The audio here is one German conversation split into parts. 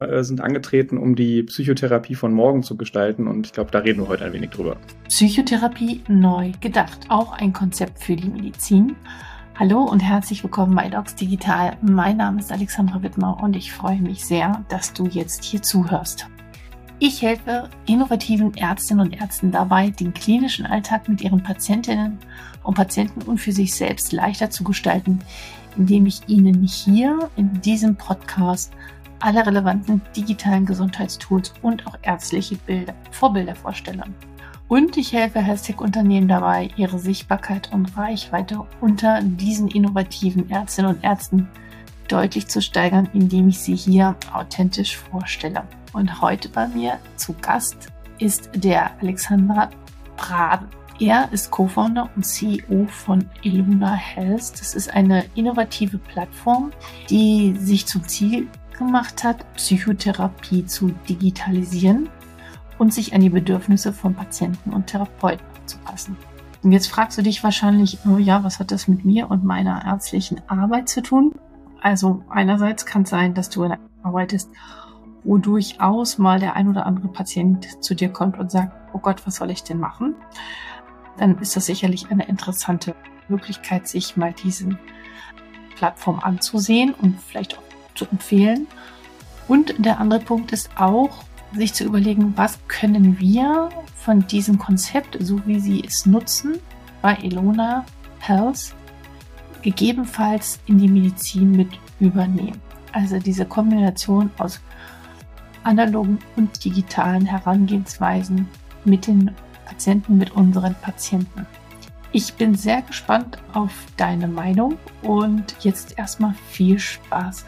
äh, sind angetreten, um die Psychotherapie von morgen zu gestalten. Und ich glaube, da reden wir heute ein wenig drüber. Psychotherapie neu gedacht. Auch ein Konzept für die Medizin. Hallo und herzlich willkommen bei Docs Digital. Mein Name ist Alexandra Wittmer und ich freue mich sehr, dass du jetzt hier zuhörst. Ich helfe innovativen Ärztinnen und Ärzten dabei, den klinischen Alltag mit ihren Patientinnen und Patienten und für sich selbst leichter zu gestalten, indem ich Ihnen hier in diesem Podcast alle relevanten digitalen Gesundheitstools und auch ärztliche Bilder, Vorbilder vorstelle. Und ich helfe Health-Tech-Unternehmen dabei, ihre Sichtbarkeit und Reichweite unter diesen innovativen Ärztinnen und Ärzten deutlich zu steigern, indem ich sie hier authentisch vorstelle. Und heute bei mir zu Gast ist der Alexander Braden. Er ist Co-Founder und CEO von Illuna Health. Das ist eine innovative Plattform, die sich zum Ziel gemacht hat, Psychotherapie zu digitalisieren und sich an die Bedürfnisse von Patienten und Therapeuten anzupassen. Und jetzt fragst du dich wahrscheinlich, oh ja, was hat das mit mir und meiner ärztlichen Arbeit zu tun? Also einerseits kann es sein, dass du arbeitest, wo durchaus mal der ein oder andere Patient zu dir kommt und sagt, oh Gott, was soll ich denn machen? Dann ist das sicherlich eine interessante Möglichkeit, sich mal diesen Plattform anzusehen und vielleicht auch zu empfehlen. Und der andere Punkt ist auch, sich zu überlegen, was können wir von diesem Konzept, so wie sie es nutzen, bei Elona Health gegebenenfalls in die Medizin mit übernehmen. Also diese Kombination aus analogen und digitalen Herangehensweisen mit den Patienten, mit unseren Patienten. Ich bin sehr gespannt auf deine Meinung und jetzt erstmal viel Spaß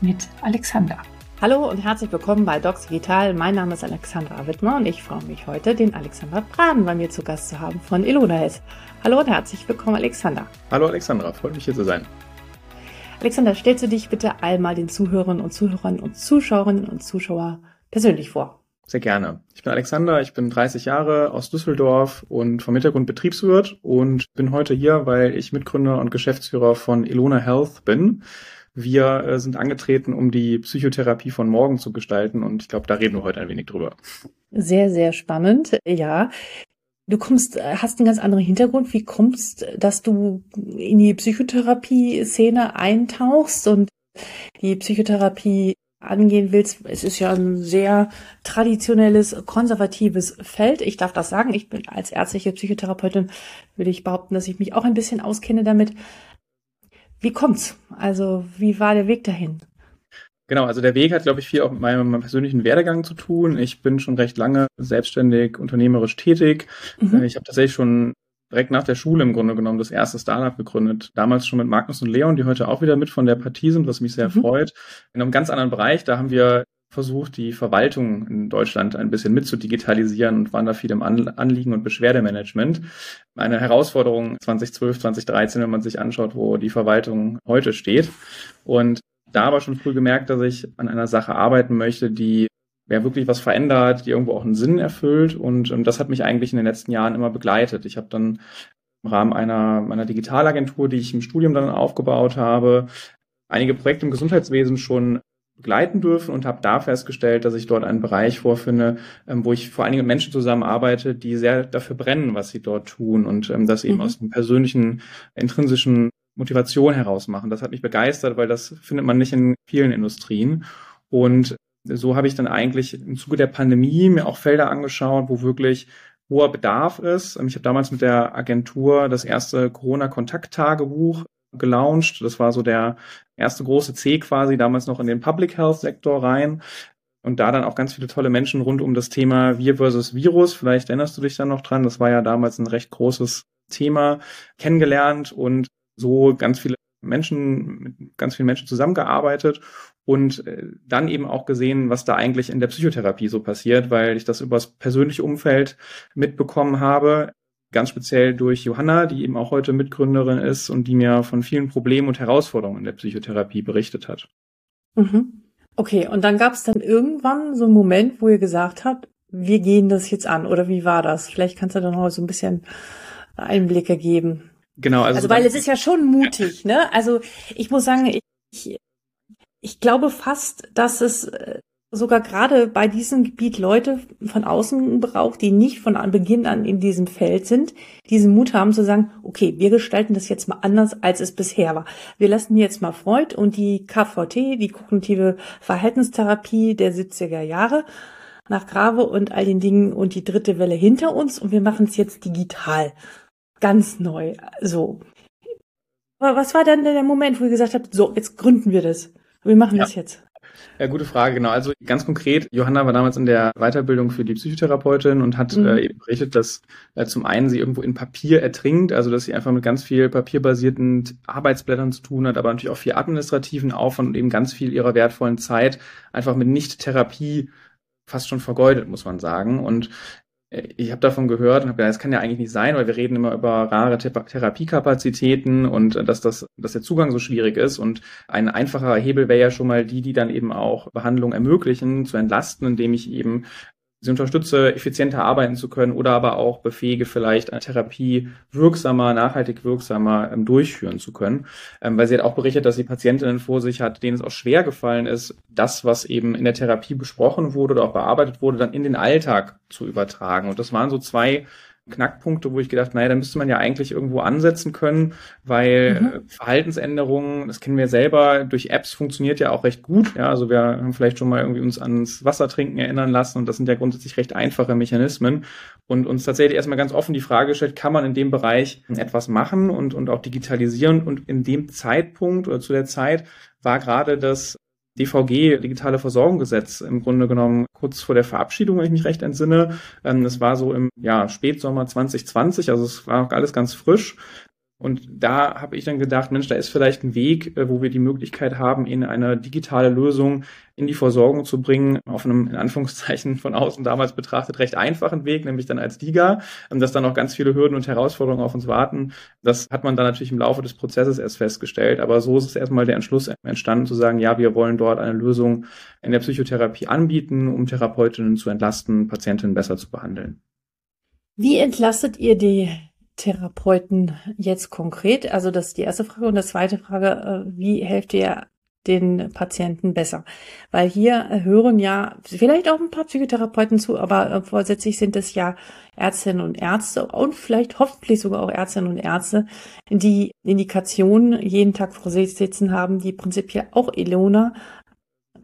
mit Alexander. Hallo und herzlich willkommen bei Docs Digital. Mein Name ist Alexandra Wittmer und ich freue mich heute, den Alexander Braden bei mir zu Gast zu haben von Ilona Health. Hallo und herzlich willkommen, Alexander. Hallo Alexandra, freut mich hier zu sein. Alexander, stellst du dich bitte einmal den Zuhörern und Zuhörern und Zuschauerinnen und Zuschauer persönlich vor? Sehr gerne. Ich bin Alexander, ich bin 30 Jahre aus Düsseldorf und vom Hintergrund Betriebswirt und bin heute hier, weil ich Mitgründer und Geschäftsführer von Ilona Health bin. Wir äh, sind angetreten, um die Psychotherapie von morgen zu gestalten und ich glaube, da reden wir heute ein wenig drüber. Sehr, sehr spannend, ja. Du kommst, äh, hast einen ganz anderen Hintergrund. Wie kommst, dass du in die Psychotherapie-Szene eintauchst und die Psychotherapie angehen willst? Es ist ja ein sehr traditionelles, konservatives Feld. Ich darf das sagen. Ich bin als ärztliche Psychotherapeutin, würde ich behaupten, dass ich mich auch ein bisschen auskenne damit. Wie kommt's? Also, wie war der Weg dahin? Genau, also der Weg hat, glaube ich, viel auch mit meinem, persönlichen Werdegang zu tun. Ich bin schon recht lange selbstständig, unternehmerisch tätig. Mhm. Ich habe tatsächlich schon direkt nach der Schule im Grunde genommen das erste Startup gegründet. Damals schon mit Magnus und Leon, die heute auch wieder mit von der Partie sind, was mich sehr mhm. freut. In einem ganz anderen Bereich, da haben wir versucht, die Verwaltung in Deutschland ein bisschen mitzudigitalisieren und waren da viel im Anliegen- und Beschwerdemanagement. Eine Herausforderung 2012, 2013, wenn man sich anschaut, wo die Verwaltung heute steht. Und da aber schon früh gemerkt, dass ich an einer Sache arbeiten möchte, die ja wirklich was verändert, die irgendwo auch einen Sinn erfüllt. Und, und das hat mich eigentlich in den letzten Jahren immer begleitet. Ich habe dann im Rahmen einer, meiner Digitalagentur, die ich im Studium dann aufgebaut habe, einige Projekte im Gesundheitswesen schon begleiten dürfen und habe da festgestellt, dass ich dort einen Bereich vorfinde, ähm, wo ich vor allen Dingen mit Menschen zusammenarbeite, die sehr dafür brennen, was sie dort tun und ähm, das eben mhm. aus einem persönlichen, intrinsischen Motivation heraus machen. Das hat mich begeistert, weil das findet man nicht in vielen Industrien. Und so habe ich dann eigentlich im Zuge der Pandemie mir auch Felder angeschaut, wo wirklich hoher Bedarf ist. Ähm, ich habe damals mit der Agentur das erste Corona-Kontakttagebuch gelauncht. Das war so der erste große C quasi, damals noch in den Public Health Sektor rein. Und da dann auch ganz viele tolle Menschen rund um das Thema Wir versus Virus. Vielleicht erinnerst du dich dann noch dran. Das war ja damals ein recht großes Thema kennengelernt und so ganz viele Menschen, mit ganz vielen Menschen zusammengearbeitet und äh, dann eben auch gesehen, was da eigentlich in der Psychotherapie so passiert, weil ich das übers persönliche Umfeld mitbekommen habe ganz speziell durch Johanna, die eben auch heute Mitgründerin ist und die mir von vielen Problemen und Herausforderungen in der Psychotherapie berichtet hat. Mhm. Okay, und dann gab es dann irgendwann so einen Moment, wo ihr gesagt habt, wir gehen das jetzt an, oder wie war das? Vielleicht kannst du dann noch so ein bisschen Einblicke geben. Genau, also, also weil es ist ja schon mutig, ja. ne? Also ich muss sagen, ich, ich glaube fast, dass es äh, sogar gerade bei diesem Gebiet Leute von außen braucht, die nicht von Beginn an in diesem Feld sind, diesen Mut haben zu sagen, okay, wir gestalten das jetzt mal anders, als es bisher war. Wir lassen jetzt mal Freud und die KVT, die kognitive Verhaltenstherapie der 70er Jahre, nach Grave und all den Dingen und die dritte Welle hinter uns und wir machen es jetzt digital. Ganz neu. So. Aber was war dann der Moment, wo ihr gesagt habt, so, jetzt gründen wir das. Wir machen ja. das jetzt. Ja, gute Frage, genau. Also ganz konkret, Johanna war damals in der Weiterbildung für die Psychotherapeutin und hat mhm. äh, eben berichtet, dass äh, zum einen sie irgendwo in Papier ertrinkt, also dass sie einfach mit ganz viel papierbasierten Arbeitsblättern zu tun hat, aber natürlich auch viel administrativen Aufwand und eben ganz viel ihrer wertvollen Zeit einfach mit Nicht-Therapie fast schon vergeudet, muss man sagen. Und ich habe davon gehört und habe gedacht, das kann ja eigentlich nicht sein, weil wir reden immer über rare Therapiekapazitäten und äh, dass das, dass der Zugang so schwierig ist. Und ein einfacher Hebel wäre ja schon mal die, die dann eben auch Behandlung ermöglichen, zu entlasten, indem ich eben sie unterstütze, effizienter arbeiten zu können oder aber auch befähige, vielleicht eine Therapie wirksamer, nachhaltig wirksamer ähm, durchführen zu können. Ähm, weil sie hat auch berichtet, dass sie Patientinnen vor sich hat, denen es auch schwer gefallen ist, das, was eben in der Therapie besprochen wurde oder auch bearbeitet wurde, dann in den Alltag zu übertragen. Und das waren so zwei Knackpunkte, wo ich gedacht, naja, da müsste man ja eigentlich irgendwo ansetzen können, weil mhm. Verhaltensänderungen, das kennen wir selber, durch Apps funktioniert ja auch recht gut. Ja, also wir haben vielleicht schon mal irgendwie uns ans Wassertrinken erinnern lassen und das sind ja grundsätzlich recht einfache Mechanismen und uns tatsächlich erstmal ganz offen die Frage gestellt, kann man in dem Bereich etwas machen und, und auch digitalisieren und in dem Zeitpunkt oder zu der Zeit war gerade das DVG, digitale Versorgungsgesetz, im Grunde genommen kurz vor der Verabschiedung, wenn ich mich recht entsinne. Ähm, das war so im ja, Spätsommer 2020, also es war noch alles ganz frisch. Und da habe ich dann gedacht, Mensch, da ist vielleicht ein Weg, äh, wo wir die Möglichkeit haben, in eine digitale Lösung in die Versorgung zu bringen, auf einem, in Anführungszeichen von außen damals betrachtet, recht einfachen Weg, nämlich dann als DIGA, dass dann noch ganz viele Hürden und Herausforderungen auf uns warten. Das hat man dann natürlich im Laufe des Prozesses erst festgestellt. Aber so ist es erstmal der Entschluss entstanden, zu sagen, ja, wir wollen dort eine Lösung in der Psychotherapie anbieten, um Therapeutinnen zu entlasten, Patientinnen besser zu behandeln. Wie entlastet ihr die Therapeuten jetzt konkret? Also das ist die erste Frage. Und die zweite Frage, äh, wie helft ihr den Patienten besser? Weil hier hören ja vielleicht auch ein paar Psychotherapeuten zu, aber äh, vorsätzlich sind es ja Ärztinnen und Ärzte und vielleicht hoffentlich sogar auch Ärztinnen und Ärzte, die Indikationen jeden Tag vor sich sitzen haben, die prinzipiell auch Elona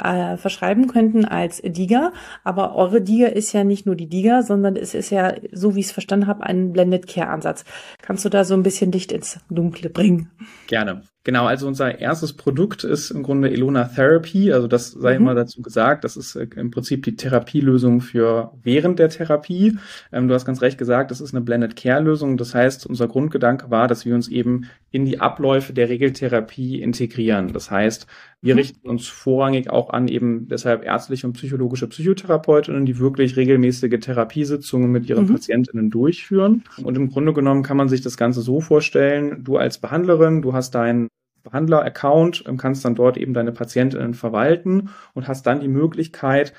äh, verschreiben könnten als DIGA. Aber eure DIGA ist ja nicht nur die DIGA, sondern es ist ja, so wie ich es verstanden habe, ein Blended Care Ansatz. Kannst du da so ein bisschen Licht ins Dunkle bringen? Gerne. Genau, also unser erstes Produkt ist im Grunde Elona Therapy. Also das sei mhm. mal dazu gesagt. Das ist äh, im Prinzip die Therapielösung für während der Therapie. Ähm, du hast ganz recht gesagt, das ist eine Blended Care Lösung. Das heißt, unser Grundgedanke war, dass wir uns eben in die Abläufe der Regeltherapie integrieren. Das heißt, wir mhm. richten uns vorrangig auch an eben deshalb ärztliche und psychologische Psychotherapeutinnen, die wirklich regelmäßige Therapiesitzungen mit ihren mhm. Patientinnen durchführen. Und im Grunde genommen kann man sich das Ganze so vorstellen, du als Behandlerin, du hast deinen Behandler-Account, kannst dann dort eben deine Patientinnen verwalten und hast dann die Möglichkeit,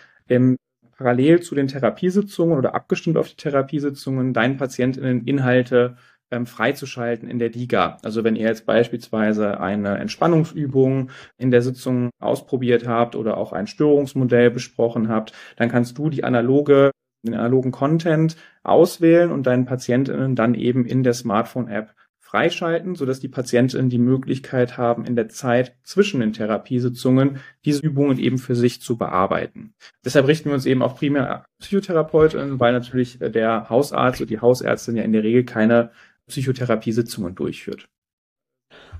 parallel zu den Therapiesitzungen oder abgestimmt auf die Therapiesitzungen deinen Patientinnen Inhalte ähm, freizuschalten in der DIGA. Also wenn ihr jetzt beispielsweise eine Entspannungsübung in der Sitzung ausprobiert habt oder auch ein Störungsmodell besprochen habt, dann kannst du die analoge den analogen Content auswählen und deinen Patientinnen dann eben in der Smartphone-App freischalten, sodass die Patientinnen die Möglichkeit haben, in der Zeit zwischen den Therapiesitzungen diese Übungen eben für sich zu bearbeiten. Deshalb richten wir uns eben auch primär Psychotherapeutinnen, weil natürlich der Hausarzt oder die Hausärztin ja in der Regel keine Psychotherapiesitzungen durchführt.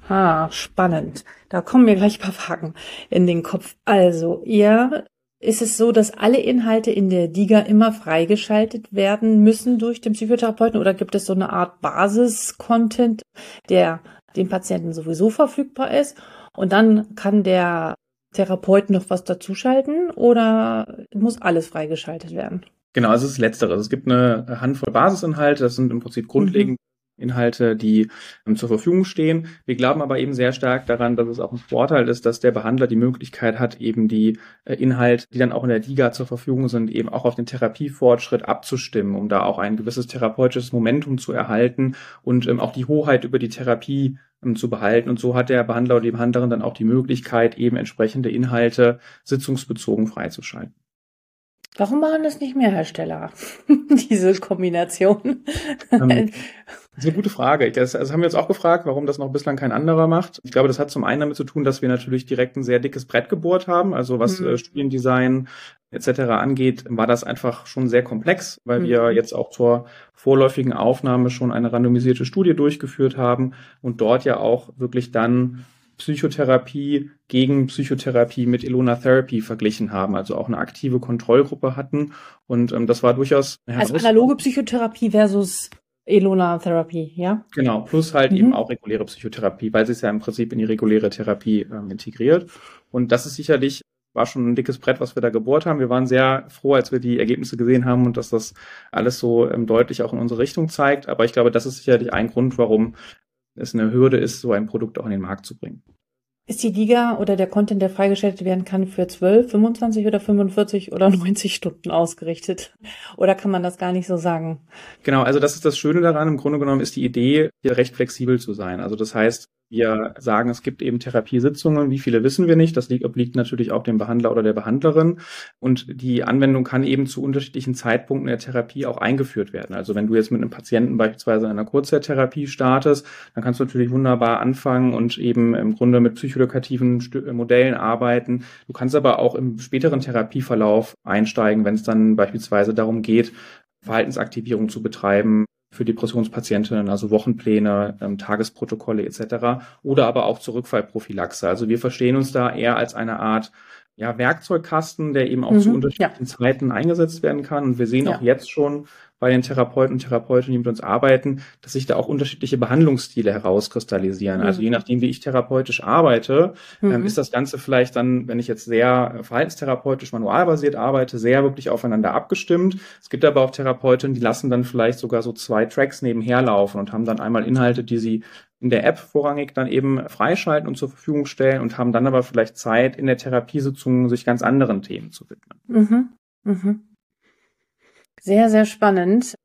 Ah, spannend. Da kommen mir gleich ein paar Fragen in den Kopf. Also, ihr ist es so, dass alle Inhalte in der DIGA immer freigeschaltet werden müssen durch den Psychotherapeuten oder gibt es so eine Art Basis-Content, der dem Patienten sowieso verfügbar ist und dann kann der Therapeut noch was dazuschalten oder muss alles freigeschaltet werden? Genau, also es ist Letzteres. Es gibt eine Handvoll Basisinhalte, das sind im Prinzip grundlegend mhm Inhalte, die ähm, zur Verfügung stehen. Wir glauben aber eben sehr stark daran, dass es auch ein Vorteil ist, dass der Behandler die Möglichkeit hat, eben die äh, Inhalte, die dann auch in der Liga zur Verfügung sind, eben auch auf den Therapiefortschritt abzustimmen, um da auch ein gewisses therapeutisches Momentum zu erhalten und ähm, auch die Hoheit über die Therapie ähm, zu behalten. Und so hat der Behandler oder die Behandlerin dann auch die Möglichkeit, eben entsprechende Inhalte sitzungsbezogen freizuschalten. Warum machen das nicht mehr Hersteller? Diese Kombination. Ähm, das ist eine gute Frage. Das, also haben wir uns auch gefragt, warum das noch bislang kein anderer macht. Ich glaube, das hat zum einen damit zu tun, dass wir natürlich direkt ein sehr dickes Brett gebohrt haben. Also was mhm. äh, Studiendesign etc. angeht, war das einfach schon sehr komplex, weil mhm. wir jetzt auch zur vorläufigen Aufnahme schon eine randomisierte Studie durchgeführt haben und dort ja auch wirklich dann Psychotherapie gegen Psychotherapie mit Elona Therapy verglichen haben, also auch eine aktive Kontrollgruppe hatten. Und ähm, das war durchaus Also analoge Psychotherapie versus Elona Therapy, ja? Genau, plus halt mhm. eben auch reguläre Psychotherapie, weil sie es ja im Prinzip in die reguläre Therapie ähm, integriert. Und das ist sicherlich war schon ein dickes Brett, was wir da gebohrt haben. Wir waren sehr froh, als wir die Ergebnisse gesehen haben und dass das alles so ähm, deutlich auch in unsere Richtung zeigt. Aber ich glaube, das ist sicherlich ein Grund, warum es eine Hürde ist, so ein Produkt auch in den Markt zu bringen. Ist die Liga oder der Content, der freigeschaltet werden kann, für 12, 25 oder 45 oder 90 Stunden ausgerichtet? Oder kann man das gar nicht so sagen? Genau, also das ist das Schöne daran. Im Grunde genommen ist die Idee, hier recht flexibel zu sein. Also das heißt, wir sagen, es gibt eben Therapiesitzungen. Wie viele wissen wir nicht? Das liegt, obliegt natürlich auch dem Behandler oder der Behandlerin. Und die Anwendung kann eben zu unterschiedlichen Zeitpunkten der Therapie auch eingeführt werden. Also wenn du jetzt mit einem Patienten beispielsweise in einer Kurzzeittherapie startest, dann kannst du natürlich wunderbar anfangen und eben im Grunde mit psychoedukativen Modellen arbeiten. Du kannst aber auch im späteren Therapieverlauf einsteigen, wenn es dann beispielsweise darum geht, Verhaltensaktivierung zu betreiben, für Depressionspatientinnen, also Wochenpläne, ähm, Tagesprotokolle etc. oder aber auch zur Rückfallprophylaxe. Also wir verstehen uns da eher als eine Art ja, Werkzeugkasten, der eben auch mhm, zu unterschiedlichen ja. Zeiten eingesetzt werden kann. Und wir sehen ja. auch jetzt schon, bei den Therapeuten und Therapeutinnen, die mit uns arbeiten, dass sich da auch unterschiedliche Behandlungsstile herauskristallisieren. Also mhm. Also je nachdem, wie ich therapeutisch arbeite, ähm, mhm. ähm, ist das Ganze vielleicht dann, wenn ich jetzt sehr verhaltenstherapeutisch manualbasiert arbeite, sehr wirklich aufeinander abgestimmt. Es gibt aber auch Therapeutinnen, die lassen dann vielleicht sogar so zwei Tracks nebenher laufen und haben dann einmal Inhalte, die sie in der App vorrangig dann eben freischalten und zur Verfügung stellen und haben dann aber vielleicht Zeit in der Therapiesitzung sich ganz anderen Themen zu widmen. Mhm. Mhm. Sehr, sehr spannend.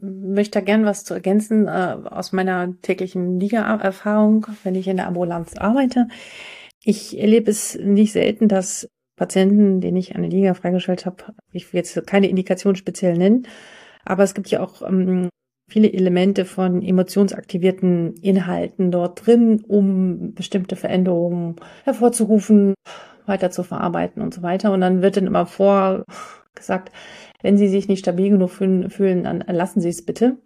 Möchte da gern was zu ergänzen äh, aus meiner täglichen Liga-Erfahrung, wenn ich in der Ambulanz arbeite. Ich erlebe es nicht selten, dass Patienten, denen ich eine Liga freigestellt habe, ich will jetzt keine Indikation speziell nennen, aber es gibt ja auch ähm, viele Elemente von emotionsaktivierten Inhalten dort drin, um bestimmte Veränderungen hervorzurufen, weiter zu verarbeiten und so weiter. Und dann wird dann immer vorgesagt, wenn Sie sich nicht stabil genug fühlen, dann lassen Sie es bitte.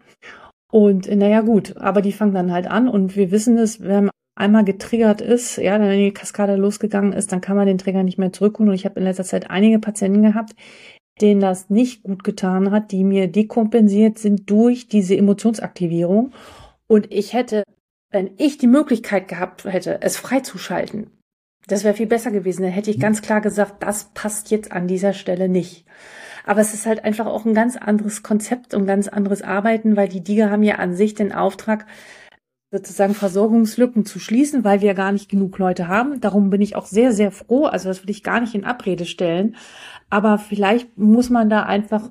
Und naja gut, aber die fangen dann halt an und wir wissen es, wenn einmal getriggert ist, ja, wenn die Kaskade losgegangen ist, dann kann man den Trigger nicht mehr zurückholen. Und ich habe in letzter Zeit einige Patienten gehabt, denen das nicht gut getan hat, die mir dekompensiert sind durch diese Emotionsaktivierung. Und ich hätte, wenn ich die Möglichkeit gehabt hätte, es freizuschalten, das wäre viel besser gewesen. Dann hätte ich ganz klar gesagt, das passt jetzt an dieser Stelle nicht. Aber es ist halt einfach auch ein ganz anderes Konzept und ganz anderes Arbeiten, weil die Diga haben ja an sich den Auftrag, sozusagen Versorgungslücken zu schließen, weil wir gar nicht genug Leute haben. Darum bin ich auch sehr, sehr froh. Also das will ich gar nicht in Abrede stellen. Aber vielleicht muss man da einfach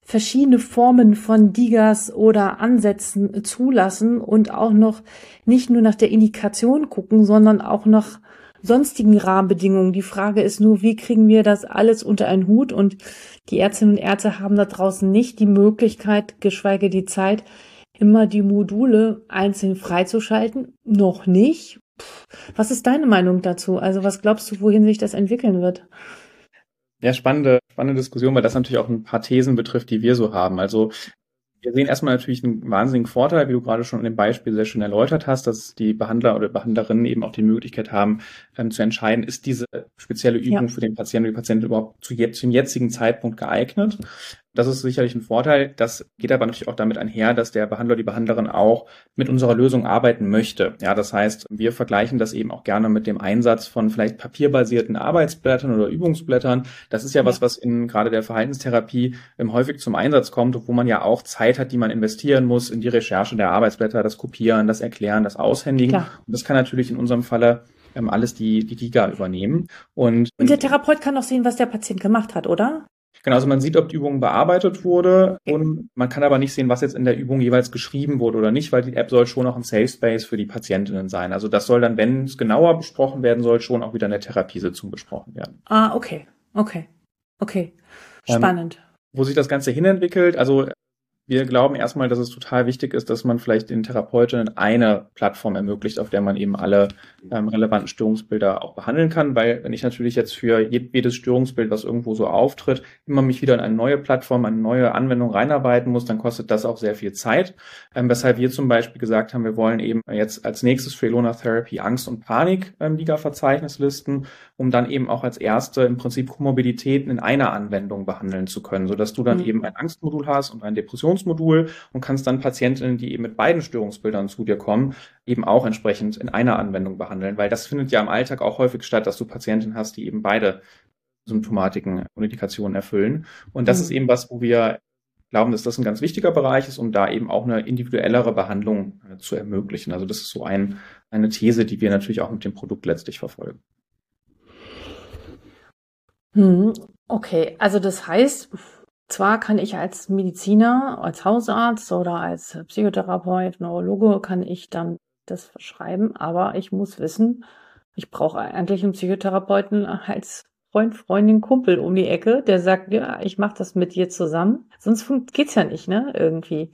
verschiedene Formen von Digas oder Ansätzen zulassen und auch noch nicht nur nach der Indikation gucken, sondern auch nach sonstigen Rahmenbedingungen. Die Frage ist nur, wie kriegen wir das alles unter einen Hut? Und die Ärztinnen und Ärzte haben da draußen nicht die Möglichkeit, geschweige die Zeit, immer die Module einzeln freizuschalten. Noch nicht. Was ist deine Meinung dazu? Also was glaubst du, wohin sich das entwickeln wird? Ja, spannende, spannende Diskussion, weil das natürlich auch ein paar Thesen betrifft, die wir so haben. Also wir sehen erstmal natürlich einen wahnsinnigen Vorteil, wie du gerade schon in dem Beispiel sehr schön erläutert hast, dass die Behandler oder Behandlerinnen eben auch die Möglichkeit haben, ähm, zu entscheiden, ist diese spezielle Übung ja. für den Patienten oder die Patientin überhaupt zu zum jetzigen Zeitpunkt geeignet. Das ist sicherlich ein Vorteil. Das geht aber natürlich auch damit einher, dass der Behandler, die Behandlerin auch mit unserer Lösung arbeiten möchte. Ja, das heißt, wir vergleichen das eben auch gerne mit dem Einsatz von vielleicht papierbasierten Arbeitsblättern oder Übungsblättern. Das ist ja, was, was in gerade der Verhaltenstherapie ähm, häufig zum Einsatz kommt, wo man ja auch Zeit hat, die man investieren muss in die Recherche der Arbeitsblätter, das Kopieren, das Erklären, das Aushändigen. Klar. Und das kann natürlich in unserem Falle ähm, alles die, die Liga übernehmen. Und, und der Therapeut kann auch sehen, was der Patient gemacht hat, oder? Genau, also man sieht, ob die Übung bearbeitet wurde und man kann aber nicht sehen, was jetzt in der Übung jeweils geschrieben wurde oder nicht, weil die App soll schon auch ein Safe Space für die Patientinnen sein. Also das soll dann, wenn es genauer besprochen werden soll, schon auch wieder in der Therapiesitzung besprochen werden. Ah, okay, okay, okay. Ähm, Spannend. Ähm, wo sich das Ganze hinentwickelt, also wir glauben erstmal, dass es total wichtig ist, dass man vielleicht den Therapeutinnen eine Plattform ermöglicht, auf der man eben alle ähm, relevanten Störungsbilder auch behandeln kann, weil wenn ich natürlich jetzt für jedes Störungsbild, was irgendwo so auftritt, immer mich wieder in eine neue Plattform, eine neue Anwendung reinarbeiten muss, dann kostet das auch sehr viel Zeit. Ähm, weshalb wir zum Beispiel gesagt haben, wir wollen eben jetzt als nächstes für Elona Therapy Angst und Panik ähm, listen, um dann eben auch als erste im Prinzip Komorbidität in einer Anwendung behandeln zu können, sodass du dann mhm. eben ein Angstmodul hast und ein Depressions Störungsmodul und kannst dann Patientinnen, die eben mit beiden Störungsbildern zu dir kommen, eben auch entsprechend in einer Anwendung behandeln, weil das findet ja im Alltag auch häufig statt, dass du Patientinnen hast, die eben beide Symptomatiken und Indikationen erfüllen. Und das mhm. ist eben was, wo wir glauben, dass das ein ganz wichtiger Bereich ist, um da eben auch eine individuellere Behandlung äh, zu ermöglichen. Also das ist so ein, eine These, die wir natürlich auch mit dem Produkt letztlich verfolgen. Hm, okay, also das heißt, zwar kann ich als Mediziner, als Hausarzt oder als Psychotherapeut, Neurologe, kann ich dann das verschreiben, aber ich muss wissen, ich brauche eigentlich einen Psychotherapeuten als Freund, Freundin, Kumpel um die Ecke, der sagt, ja, ich mache das mit dir zusammen. Sonst geht's ja nicht, ne? Irgendwie.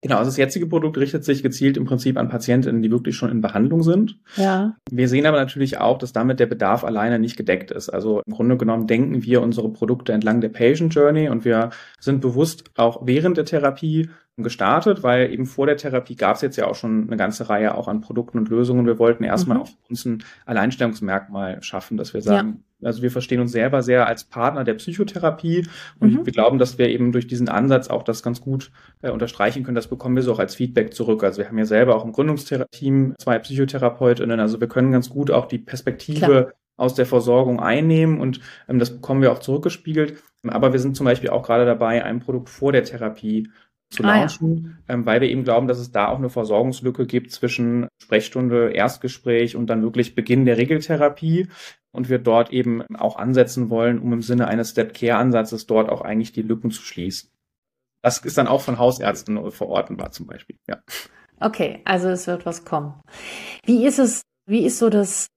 Genau, also das jetzige Produkt richtet sich gezielt im Prinzip an Patientinnen, die wirklich schon in Behandlung sind. Ja. Wir sehen aber natürlich auch, dass damit der Bedarf alleine nicht gedeckt ist. Also im Grunde genommen denken wir unsere Produkte entlang der Patient Journey und wir sind bewusst auch während der Therapie gestartet, weil eben vor der Therapie gab es jetzt ja auch schon eine ganze Reihe auch an Produkten und Lösungen. Wir wollten erstmal mhm. auf uns ein Alleinstellungsmerkmal schaffen, dass wir sagen, ja. Also wir verstehen uns selber sehr als Partner der Psychotherapie und mhm. wir glauben, dass wir eben durch diesen Ansatz auch das ganz gut äh, unterstreichen können. Das bekommen wir so auch als Feedback zurück. Also wir haben ja selber auch im Gründungsteam zwei Psychotherapeutinnen, also wir können ganz gut auch die Perspektive Klar aus der Versorgung einnehmen und ähm, das bekommen wir auch zurückgespiegelt. Aber wir sind zum Beispiel auch gerade dabei, ein Produkt vor der Therapie zu launchen, ah, ja. ähm, weil wir eben glauben, dass es da auch eine Versorgungslücke gibt zwischen Sprechstunde, Erstgespräch und dann wirklich Beginn der Regeltherapie und wir dort eben auch ansetzen wollen, um im Sinne eines Step-Care-Ansatzes dort auch eigentlich die Lücken zu schließen. Das ist dann auch von Hausärzten verortenbar zum Beispiel, ja. Okay, also es wird was kommen. Wie ist es, wie ist so das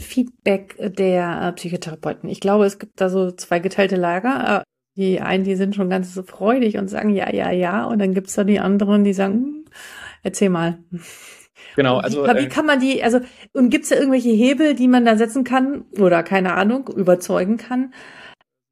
Feedback der Psychotherapeuten? Ich glaube, es gibt da so zwei geteilte Lager. Die einen, die sind schon ganz so freudig und sagen ja, ja, ja. Und dann gibt's da die anderen, die sagen, hm, erzähl mal. Genau, also. Wie, wie äh, kann man die, also, und gibt's da irgendwelche Hebel, die man da setzen kann oder keine Ahnung, überzeugen kann?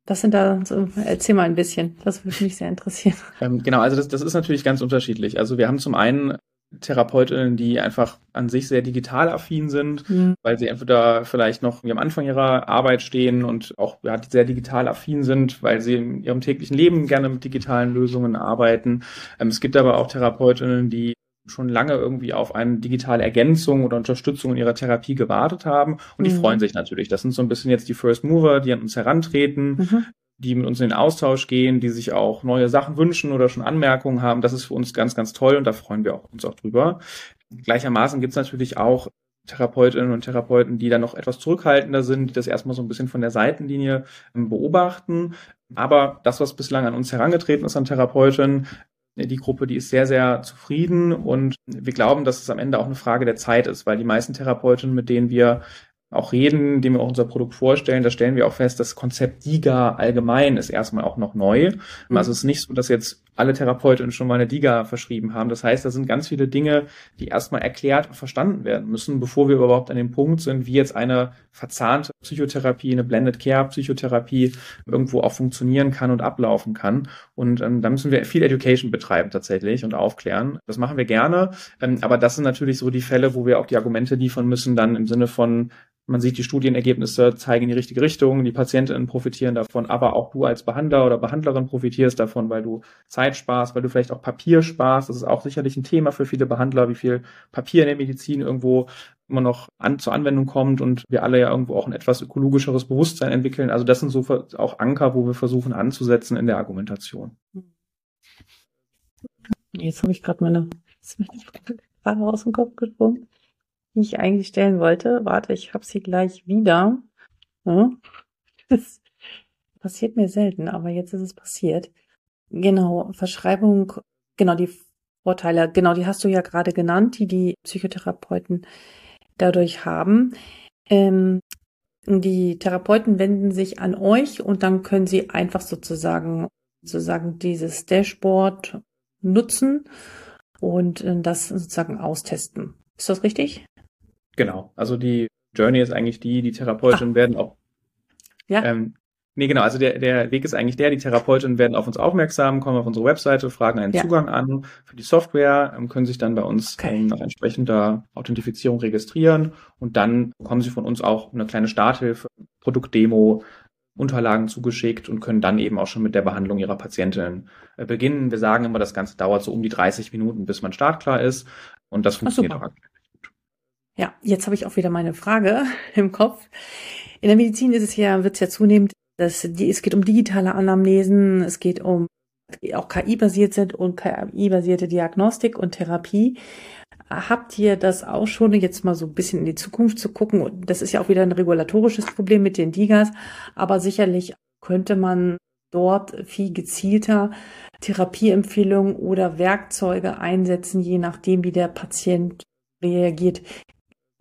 Was sind da so, erzähl mal ein bisschen, das würde mich sehr interessieren. Ähm, genau, also das, das ist natürlich ganz unterschiedlich. Also wir haben zum einen Therapeutinnen, die einfach an sich sehr digital affin sind, mhm. weil sie entweder vielleicht noch am Anfang ihrer Arbeit stehen und auch ja, sehr digital affin sind, weil sie in ihrem täglichen Leben gerne mit digitalen Lösungen arbeiten. Ähm, es gibt aber auch Therapeutinnen, die schon lange irgendwie auf eine digitale Ergänzung oder Unterstützung in ihrer Therapie gewartet haben und die mhm. freuen sich natürlich. Das sind so ein bisschen jetzt die First Mover, die an uns herantreten, mhm die mit uns in den Austausch gehen, die sich auch neue Sachen wünschen oder schon Anmerkungen haben. Das ist für uns ganz, ganz toll und da freuen wir uns auch drüber. Gleichermaßen gibt es natürlich auch Therapeutinnen und Therapeuten, die dann noch etwas zurückhaltender sind, die das erstmal so ein bisschen von der Seitenlinie ähm, beobachten. Aber das, was bislang an uns herangetreten ist an Therapeutinnen, die Gruppe, die ist sehr, sehr zufrieden und wir glauben, dass es am Ende auch eine Frage der Zeit ist, weil die meisten Therapeutinnen, mit denen wir auch reden, indem wir auch unser Produkt vorstellen, da stellen wir auch fest, das Konzept DIGA allgemein ist erstmal auch noch neu. Mhm. Also es ist nicht so, dass jetzt alle Therapeutinnen schon mal eine DIGA verschrieben haben. Das heißt, da sind ganz viele Dinge, die erstmal erklärt und verstanden werden müssen, bevor wir überhaupt an dem Punkt sind, wie jetzt eine verzahnte Psychotherapie, eine Blended Care Psychotherapie irgendwo auch funktionieren kann und ablaufen kann. Und ähm, da müssen wir viel Education betreiben tatsächlich und aufklären. Das machen wir gerne. Ähm, aber das sind natürlich so die Fälle, wo wir auch die Argumente liefern müssen, dann im Sinne von Man sieht, die Studienergebnisse zeigen in die richtige Richtung, die Patientinnen profitieren davon, aber auch du als Behandler oder Behandlerin profitierst davon, weil du Zeit sparst, weil du vielleicht auch Papier sparst. Das ist auch sicherlich ein Thema für viele Behandler, wie viel Papier in der Medizin irgendwo immer noch an, zur Anwendung kommt und wir alle ja irgendwo auch ein etwas ökologischeres Bewusstsein entwickeln. Also das sind so auch Anker, wo wir versuchen anzusetzen in der Argumentation. Jetzt habe ich gerade meine, Frage aus dem Kopf gesprungen die ich eigentlich stellen wollte. Warte, ich habe sie gleich wieder. Das passiert mir selten, aber jetzt ist es passiert. Genau, Verschreibung, genau die Vorteile, genau die hast du ja gerade genannt, die die Psychotherapeuten dadurch haben. Ähm, die Therapeuten wenden sich an euch und dann können sie einfach sozusagen, sozusagen dieses Dashboard nutzen und äh, das sozusagen austesten. Ist das richtig? Genau. Also die Journey ist eigentlich die, die Therapeutinnen ah. werden auch. Ja. Ähm, nee, genau. Also der, der Weg ist eigentlich der, die Therapeutinnen werden auf uns aufmerksam, kommen auf unsere Webseite, fragen einen ja. Zugang an für die Software, ähm, können sich dann bei uns okay. nach entsprechender Authentifizierung registrieren und dann bekommen sie von uns auch eine kleine Starthilfe, Produktdemo, Unterlagen zugeschickt und können dann eben auch schon mit der Behandlung ihrer Patientin äh, beginnen. Wir sagen immer, das Ganze dauert so um die 30 Minuten, bis man startklar ist. Und das funktioniert auch aktuell. Ja, jetzt habe ich auch wieder meine Frage im Kopf. In der Medizin ist es ja, wird es ja zunehmend, dass die, es geht um digitale Anamnesen, es geht um auch KI-basiert sind und KI-basierte Diagnostik und Therapie. Habt ihr das auch schon, jetzt mal so ein bisschen in die Zukunft zu gucken? Das ist ja auch wieder ein regulatorisches Problem mit den Digas, aber sicherlich könnte man dort viel gezielter Therapieempfehlungen oder Werkzeuge einsetzen, je nachdem, wie der Patient reagiert.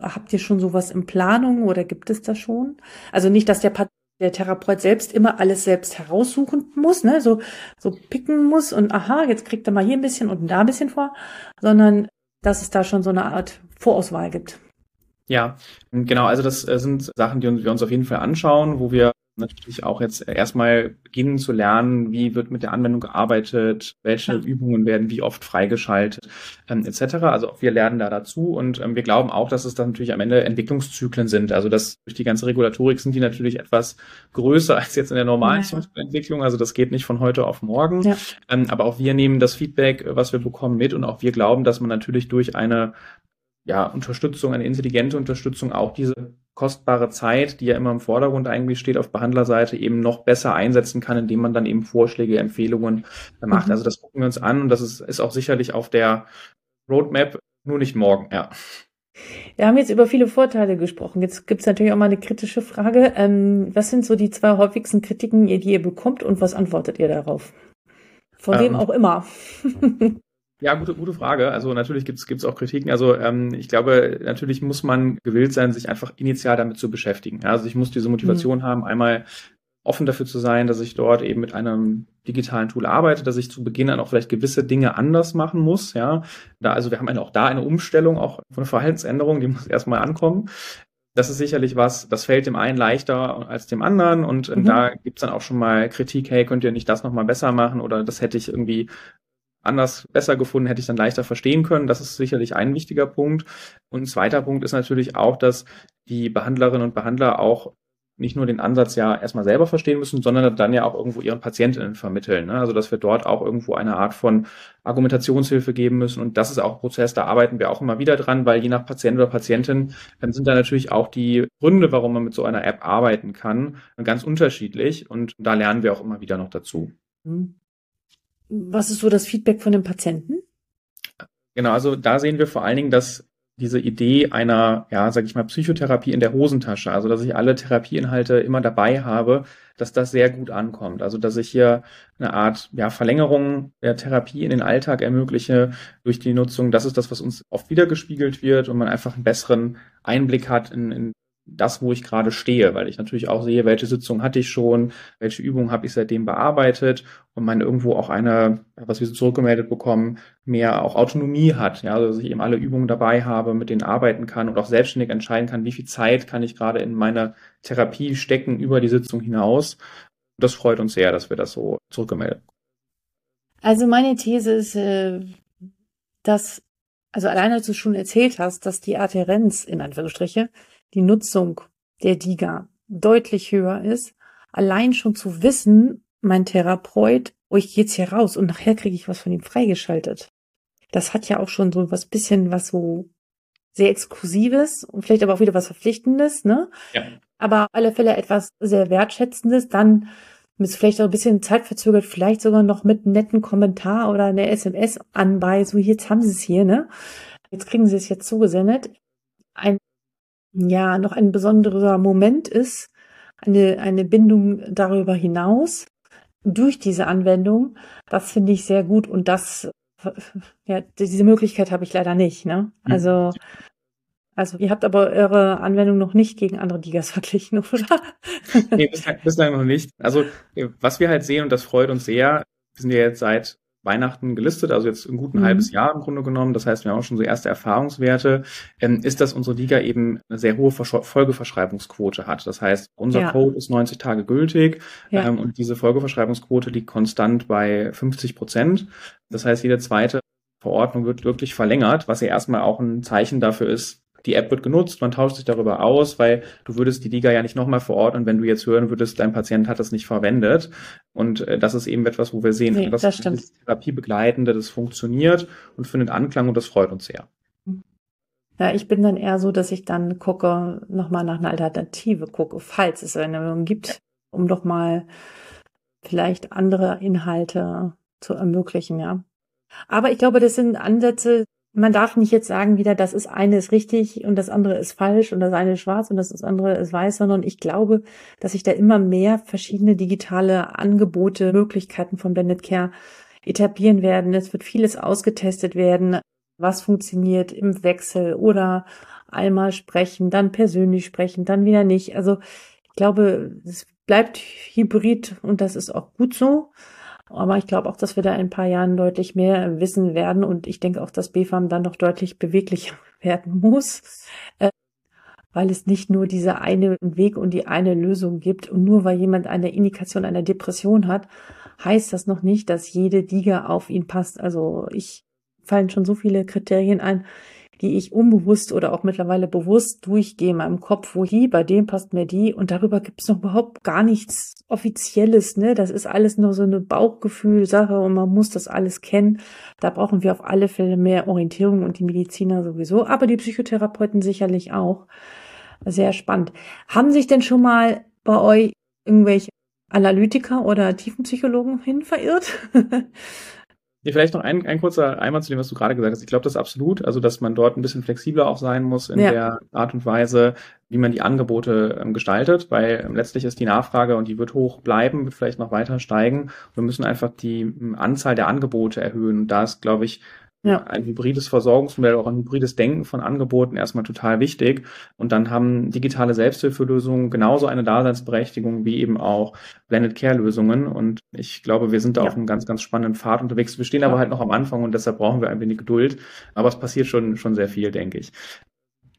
Habt ihr schon sowas in Planung oder gibt es das schon? Also nicht, dass der, der Therapeut selbst immer alles selbst heraussuchen muss, ne, so, so picken muss und aha, jetzt kriegt er mal hier ein bisschen und da ein bisschen vor, sondern dass es da schon so eine Art Vorauswahl gibt. Ja, genau. Also das äh, sind Sachen, die wir uns auf jeden Fall anschauen, wo wir natürlich auch jetzt erstmal beginnen zu lernen, wie wird mit der Anwendung gearbeitet, welche ja. Übungen werden wie oft freigeschaltet, ähm, etc. Also auch wir lernen da dazu und ähm, wir glauben auch, dass es dann natürlich am Ende Entwicklungszyklen sind. Also dass durch die ganze Regulatorik sind die natürlich etwas größer als jetzt in der normalen ja. Softwareentwicklung. Also das geht nicht von heute auf morgen. Ja. Ähm, aber auch wir nehmen das Feedback, was wir bekommen, mit und auch wir glauben, dass man natürlich durch eine ja, Unterstützung, eine intelligente Unterstützung auch diese kostbare Zeit, die ja immer im Vordergrund eigentlich steht auf Behandlerseite, eben noch besser einsetzen kann, indem man dann eben Vorschläge, Empfehlungen macht. Mhm. Also das gucken wir uns an und das ist, ist auch sicherlich auf der Roadmap, nur nicht morgen, ja. Wir haben jetzt über viele Vorteile gesprochen. Jetzt gibt es natürlich auch mal eine kritische Frage. Ähm, was sind so die zwei häufigsten Kritiken, die ihr bekommt und was antwortet ihr darauf? Von ähm, wem auch immer. Ja, gute, gute Frage. Also natürlich gibt's gibt's auch Kritiken. Also ähm, ich glaube, natürlich muss man gewillt sein, sich einfach initial damit zu beschäftigen. Also ich muss diese Motivation mhm. haben, einmal offen dafür zu sein, dass ich dort eben mit einem digitalen Tool arbeite, dass ich zu Beginn an auch vielleicht gewisse Dinge anders machen muss. Ja, da, also wir haben eine, auch da eine Umstellung, auch eine Verhaltensänderung, die muss erstmal ankommen. Das ist sicherlich was, das fällt dem einen leichter als dem anderen und mhm. da gibt's dann auch schon mal Kritik, hey, könnt ihr nicht das nochmal besser machen oder das hätte ich irgendwie anders besser gefunden, hätte ich dann leichter verstehen können. Das ist sicherlich ein wichtiger Punkt. Und ein zweiter Punkt ist natürlich auch, dass die Behandlerinnen und Behandler auch nicht nur den Ansatz ja erstmal selber verstehen müssen, sondern dann ja auch irgendwo ihren Patientinnen vermitteln. Ne? Also dass wir dort auch irgendwo eine Art von Argumentationshilfe geben müssen. Und das ist auch ein Prozess, da arbeiten wir auch immer wieder dran, weil je nach Patient oder Patientin dann sind da natürlich auch die Gründe, warum man mit so einer App arbeiten kann, ganz unterschiedlich. Und da lernen wir auch immer wieder noch dazu. Mhm. Was ist so das Feedback von den Patienten? Genau, also da sehen wir vor allen Dingen, dass diese Idee einer, ja, sag ich mal, Psychotherapie in der Hosentasche, also dass ich alle Therapieinhalte immer dabei habe, dass das sehr gut ankommt. Also dass ich hier eine Art ja, Verlängerung der Therapie in den Alltag ermögliche durch die Nutzung. Das ist das, was uns oft wiedergespiegelt wird und man einfach einen besseren Einblick hat in, in das, wo ich gerade stehe, weil ich natürlich auch sehe, welche Sitzung hatte ich schon, welche Übungen habe ich seitdem bearbeitet und man irgendwo auch eine, was wir so zurückgemeldet bekommen, mehr auch Autonomie hat, ja, also dass ich eben alle Übungen dabei habe, mit denen arbeiten kann und auch selbstständig entscheiden kann, wie viel Zeit kann ich gerade in meine Therapie stecken über die Sitzung hinaus. Das freut uns sehr, dass wir das so zurückgemeldet bekommen. Also meine These ist, äh, dass, also alleine, als du schon erzählt hast, dass die Adherenz in Anführungsstriche die Nutzung der DIGA deutlich höher ist, allein schon zu wissen, mein Therapeut, oh, ich gehe jetzt hier raus und nachher kriege ich was von ihm freigeschaltet. Das hat ja auch schon so was bisschen was so sehr Exklusives und vielleicht aber auch wieder was Verpflichtendes, ne? Ja. Aber auf alle Fälle etwas sehr Wertschätzendes, dann mit vielleicht auch ein bisschen zeitverzögert, vielleicht sogar noch mit einem netten Kommentar oder einer SMS anbei, so jetzt haben sie es hier, ne? Jetzt kriegen sie es jetzt zugesendet. Ein, ja, noch ein besonderer Moment ist, eine, eine Bindung darüber hinaus durch diese Anwendung. Das finde ich sehr gut und das, ja, diese Möglichkeit habe ich leider nicht, ne? Mhm. Also, also ihr habt aber eure Anwendung noch nicht gegen andere Digas verglichen, oder? nee, bislang, bislang noch nicht. Also was wir halt sehen, und das freut uns sehr, wir sind ja jetzt seit Weihnachten gelistet, also jetzt ein guten mhm. halbes Jahr im Grunde genommen. Das heißt, wir haben auch schon so erste Erfahrungswerte, ähm, ist, dass unsere Liga eben eine sehr hohe Versch Folgeverschreibungsquote hat. Das heißt, unser ja. Code ist 90 Tage gültig ja. ähm, und diese Folgeverschreibungsquote liegt konstant bei 50 Prozent. Das heißt, jede zweite Verordnung wird wirklich verlängert, was ja erstmal auch ein Zeichen dafür ist, die App wird genutzt, man tauscht sich darüber aus, weil du würdest die Liga ja nicht nochmal verordnen, wenn du jetzt hören würdest, dein Patient hat das nicht verwendet. Und äh, das ist eben etwas, wo wir sehen, nee, das, das stimmt. Therapiebegleitende, das funktioniert und findet Anklang und das freut uns sehr. Ja, ich bin dann eher so, dass ich dann gucke, nochmal nach einer Alternative gucke, falls es eine gibt, um doch mal vielleicht andere Inhalte zu ermöglichen, ja. Aber ich glaube, das sind Ansätze, man darf nicht jetzt sagen wieder, das ist eine ist richtig und das andere ist falsch und das eine ist schwarz und das andere ist weiß, sondern ich glaube, dass sich da immer mehr verschiedene digitale Angebote, Möglichkeiten von Blended Care etablieren werden. Es wird vieles ausgetestet werden, was funktioniert im Wechsel oder einmal sprechen, dann persönlich sprechen, dann wieder nicht. Also ich glaube, es bleibt hybrid und das ist auch gut so. Aber ich glaube auch, dass wir da in ein paar Jahren deutlich mehr wissen werden und ich denke auch, dass BFAM dann noch deutlich beweglicher werden muss, äh, weil es nicht nur diese eine Weg und die eine Lösung gibt und nur weil jemand eine Indikation einer Depression hat, heißt das noch nicht, dass jede Liga auf ihn passt. Also ich fallen schon so viele Kriterien ein, die ich unbewusst oder auch mittlerweile bewusst durchgehe in meinem Kopf, wo die, bei dem passt mir die und darüber gibt es noch überhaupt gar nichts Offizielles, ne? Das ist alles nur so eine Bauchgefühl-Sache und man muss das alles kennen. Da brauchen wir auf alle Fälle mehr Orientierung und die Mediziner sowieso, aber die Psychotherapeuten sicherlich auch. Sehr spannend. Haben sich denn schon mal bei euch irgendwelche Analytiker oder Tiefenpsychologen hin verirrt? Ja, vielleicht noch ein, ein kurzer Einwand zu dem, was du gerade gesagt hast. Ich glaube das absolut, also dass man dort ein bisschen flexibler auch sein muss in ja. der Art und Weise, wie man die Angebote ähm, gestaltet, weil ähm, letztlich ist die Nachfrage und die wird hoch bleiben, wird vielleicht noch weiter steigen. Wir müssen einfach die ähm, Anzahl der Angebote erhöhen. Und da ist, glaube ich, ja. ein hybrides Versorgungsmodell, auch ein hybrides Denken von Angeboten erstmal total wichtig. Und dann haben digitale Selbsthilfelösungen genauso eine Daseinsberechtigung wie eben auch Blended Care Lösungen. Und ich glaube, wir sind da ja. auf einem ganz, ganz spannenden Pfad unterwegs. Wir stehen ja. aber halt noch am Anfang und deshalb brauchen wir ein wenig Geduld. Aber es passiert schon, schon sehr viel, denke ich.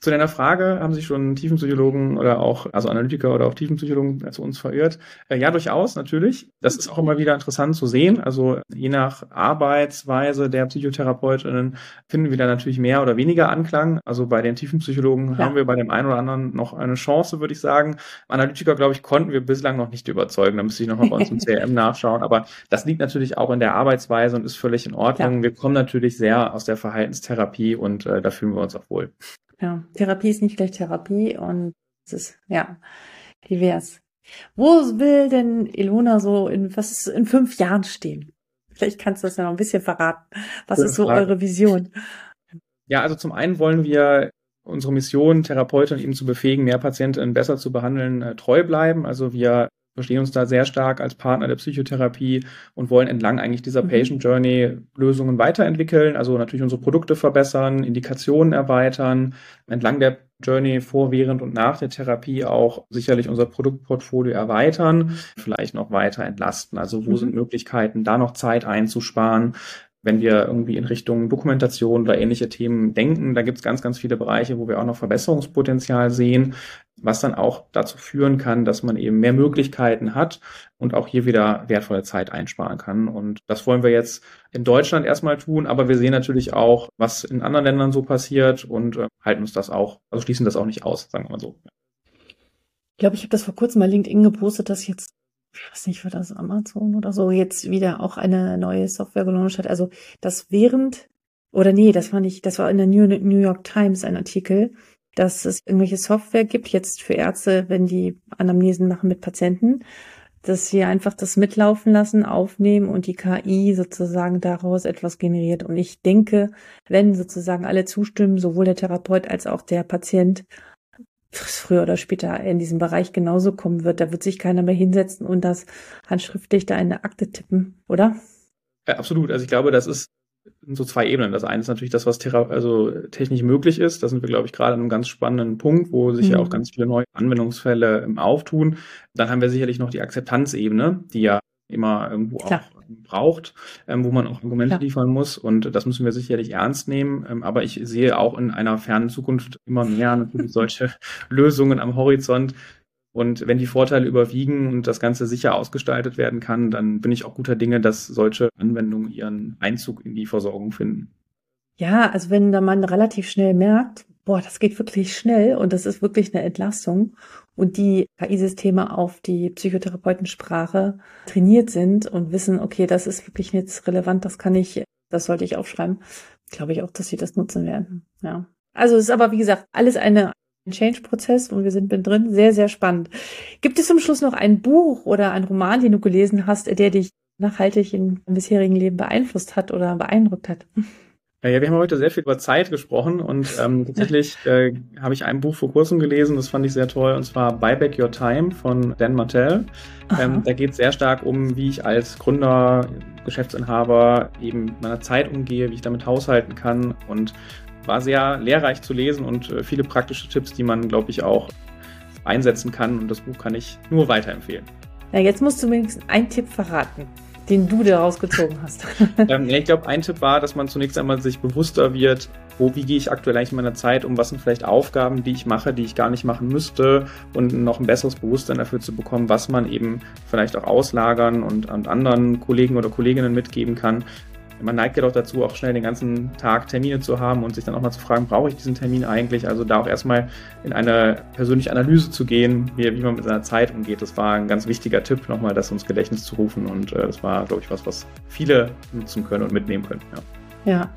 Zu deiner Frage, haben sich schon Tiefenpsychologen oder auch, also Analytiker oder auch Tiefenpsychologen zu uns verirrt? Äh, ja, durchaus, natürlich. Das ist auch immer wieder interessant zu sehen. Also je nach Arbeitsweise der Psychotherapeutinnen finden wir da natürlich mehr oder weniger Anklang. Also bei den Tiefenpsychologen ja. haben wir bei dem einen oder anderen noch eine Chance, würde ich sagen. Analytiker, glaube ich, konnten wir bislang noch nicht überzeugen. Da müsste ich nochmal bei uns im CRM nachschauen. Aber das liegt natürlich auch in der Arbeitsweise und ist völlig in Ordnung. Ja. Wir kommen natürlich sehr aus der Verhaltenstherapie und äh, da fühlen wir uns auch wohl. Ja, Therapie ist nicht gleich Therapie und es ist, ja, divers. Wo will denn Ilona so in, was ist in fünf Jahren stehen? Vielleicht kannst du das ja noch ein bisschen verraten. Was ist so eure Vision? Ja, also zum einen wollen wir unsere Mission, Therapeuten eben zu befähigen, mehr Patienten besser zu behandeln, äh, treu bleiben. Also wir verstehen uns da sehr stark als Partner der Psychotherapie und wollen entlang eigentlich dieser mhm. Patient Journey Lösungen weiterentwickeln, also natürlich unsere Produkte verbessern, Indikationen erweitern, entlang der Journey vor, während und nach der Therapie auch sicherlich unser Produktportfolio erweitern, vielleicht noch weiter entlasten. Also wo mhm. sind Möglichkeiten, da noch Zeit einzusparen, wenn wir irgendwie in Richtung Dokumentation oder ähnliche Themen denken, da gibt es ganz, ganz viele Bereiche, wo wir auch noch Verbesserungspotenzial sehen, was dann auch dazu führen kann, dass man eben mehr Möglichkeiten hat und auch hier wieder wertvolle Zeit einsparen kann. Und das wollen wir jetzt in Deutschland erstmal tun, aber wir sehen natürlich auch, was in anderen Ländern so passiert und äh, halten uns das auch, also schließen das auch nicht aus, sagen wir mal so. Ich glaube, ich habe das vor kurzem mal LinkedIn gepostet, dass jetzt, ich weiß nicht, war das Amazon oder so, jetzt wieder auch eine neue Software gelauncht hat. Also, das während, oder nee, das war nicht, das war in der New York Times ein Artikel, dass es irgendwelche Software gibt, jetzt für Ärzte, wenn die Anamnesen machen mit Patienten, dass sie einfach das mitlaufen lassen, aufnehmen und die KI sozusagen daraus etwas generiert. Und ich denke, wenn sozusagen alle zustimmen, sowohl der Therapeut als auch der Patient, früher oder später in diesem Bereich genauso kommen wird. Da wird sich keiner mehr hinsetzen und das handschriftlich da in eine Akte tippen, oder? Ja, absolut. Also ich glaube, das ist so zwei Ebenen. Das eine ist natürlich das, was Thera also technisch möglich ist. Da sind wir, glaube ich, gerade an einem ganz spannenden Punkt, wo sich mhm. ja auch ganz viele neue Anwendungsfälle ähm, auftun. Dann haben wir sicherlich noch die Akzeptanzebene, die ja immer irgendwo Klar. auch braucht, ähm, wo man auch Argumente Klar. liefern muss. Und das müssen wir sicherlich ernst nehmen. Ähm, aber ich sehe auch in einer fernen Zukunft immer mehr natürlich solche Lösungen am Horizont, und wenn die Vorteile überwiegen und das Ganze sicher ausgestaltet werden kann, dann bin ich auch guter Dinge, dass solche Anwendungen ihren Einzug in die Versorgung finden. Ja, also wenn der Mann relativ schnell merkt, boah, das geht wirklich schnell und das ist wirklich eine Entlastung und die KI-Systeme auf die Psychotherapeutensprache trainiert sind und wissen, okay, das ist wirklich jetzt relevant, das kann ich, das sollte ich aufschreiben, glaube ich auch, dass sie das nutzen werden. Ja. Also es ist aber, wie gesagt, alles eine Change-Prozess und wir sind drin. Sehr, sehr spannend. Gibt es zum Schluss noch ein Buch oder ein Roman, den du gelesen hast, der dich nachhaltig im bisherigen Leben beeinflusst hat oder beeindruckt hat? Ja, wir haben heute sehr viel über Zeit gesprochen und ähm, tatsächlich äh, habe ich ein Buch vor kurzem gelesen, das fand ich sehr toll, und zwar Buy Back Your Time von Dan Martell. Ähm, da geht es sehr stark um, wie ich als Gründer, Geschäftsinhaber eben mit meiner Zeit umgehe, wie ich damit haushalten kann und war sehr lehrreich zu lesen und äh, viele praktische Tipps, die man, glaube ich, auch einsetzen kann. Und das Buch kann ich nur weiterempfehlen. Ja, jetzt musst du wenigstens einen Tipp verraten, den du daraus gezogen hast. ähm, ich glaube, ein Tipp war, dass man zunächst einmal sich bewusster wird, wo, wie gehe ich aktuell eigentlich in meiner Zeit um, was sind vielleicht Aufgaben, die ich mache, die ich gar nicht machen müsste und noch ein besseres Bewusstsein dafür zu bekommen, was man eben vielleicht auch auslagern und, und anderen Kollegen oder Kolleginnen mitgeben kann, man neigt ja doch dazu, auch schnell den ganzen Tag Termine zu haben und sich dann auch mal zu fragen, brauche ich diesen Termin eigentlich? Also da auch erstmal in eine persönliche Analyse zu gehen, wie, wie man mit seiner Zeit umgeht. Das war ein ganz wichtiger Tipp, nochmal das ins Gedächtnis zu rufen. Und äh, das war, glaube ich, was, was viele nutzen können und mitnehmen können. Ja. ja.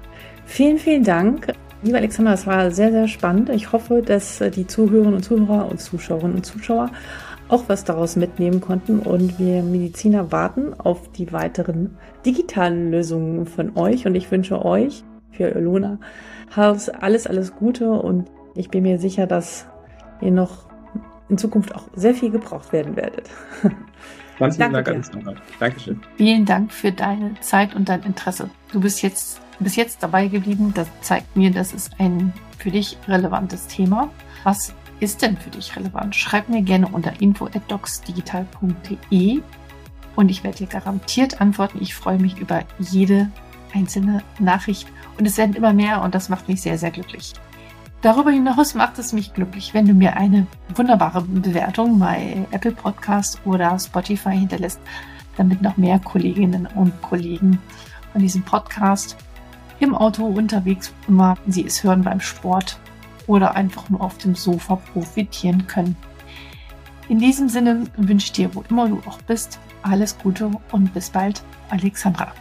Vielen, vielen Dank. Lieber Alexander, es war sehr, sehr spannend. Ich hoffe, dass die Zuhörerinnen und Zuhörer und Zuschauerinnen und Zuschauer auch was daraus mitnehmen konnten. Und wir Mediziner warten auf die weiteren digitalen Lösungen von euch. Und ich wünsche euch für Luna alles, alles Gute. Und ich bin mir sicher, dass ihr noch in Zukunft auch sehr viel gebraucht werden werdet. Ganz vielen Dank, Alexander. Dankeschön. Vielen Dank für deine Zeit und dein Interesse. Du bist jetzt bis jetzt dabei geblieben. Das zeigt mir, das ist ein für dich relevantes Thema, was ist denn für dich relevant? Schreib mir gerne unter info@docsdigital.de und ich werde dir garantiert antworten. Ich freue mich über jede einzelne Nachricht und es werden immer mehr und das macht mich sehr, sehr glücklich. Darüber hinaus macht es mich glücklich, wenn du mir eine wunderbare Bewertung bei Apple Podcast oder Spotify hinterlässt, damit noch mehr Kolleginnen und Kollegen von diesem Podcast im Auto unterwegs immer sie es hören beim Sport oder einfach nur auf dem Sofa profitieren können. In diesem Sinne wünsche ich dir, wo immer du auch bist, alles Gute und bis bald, Alexandra.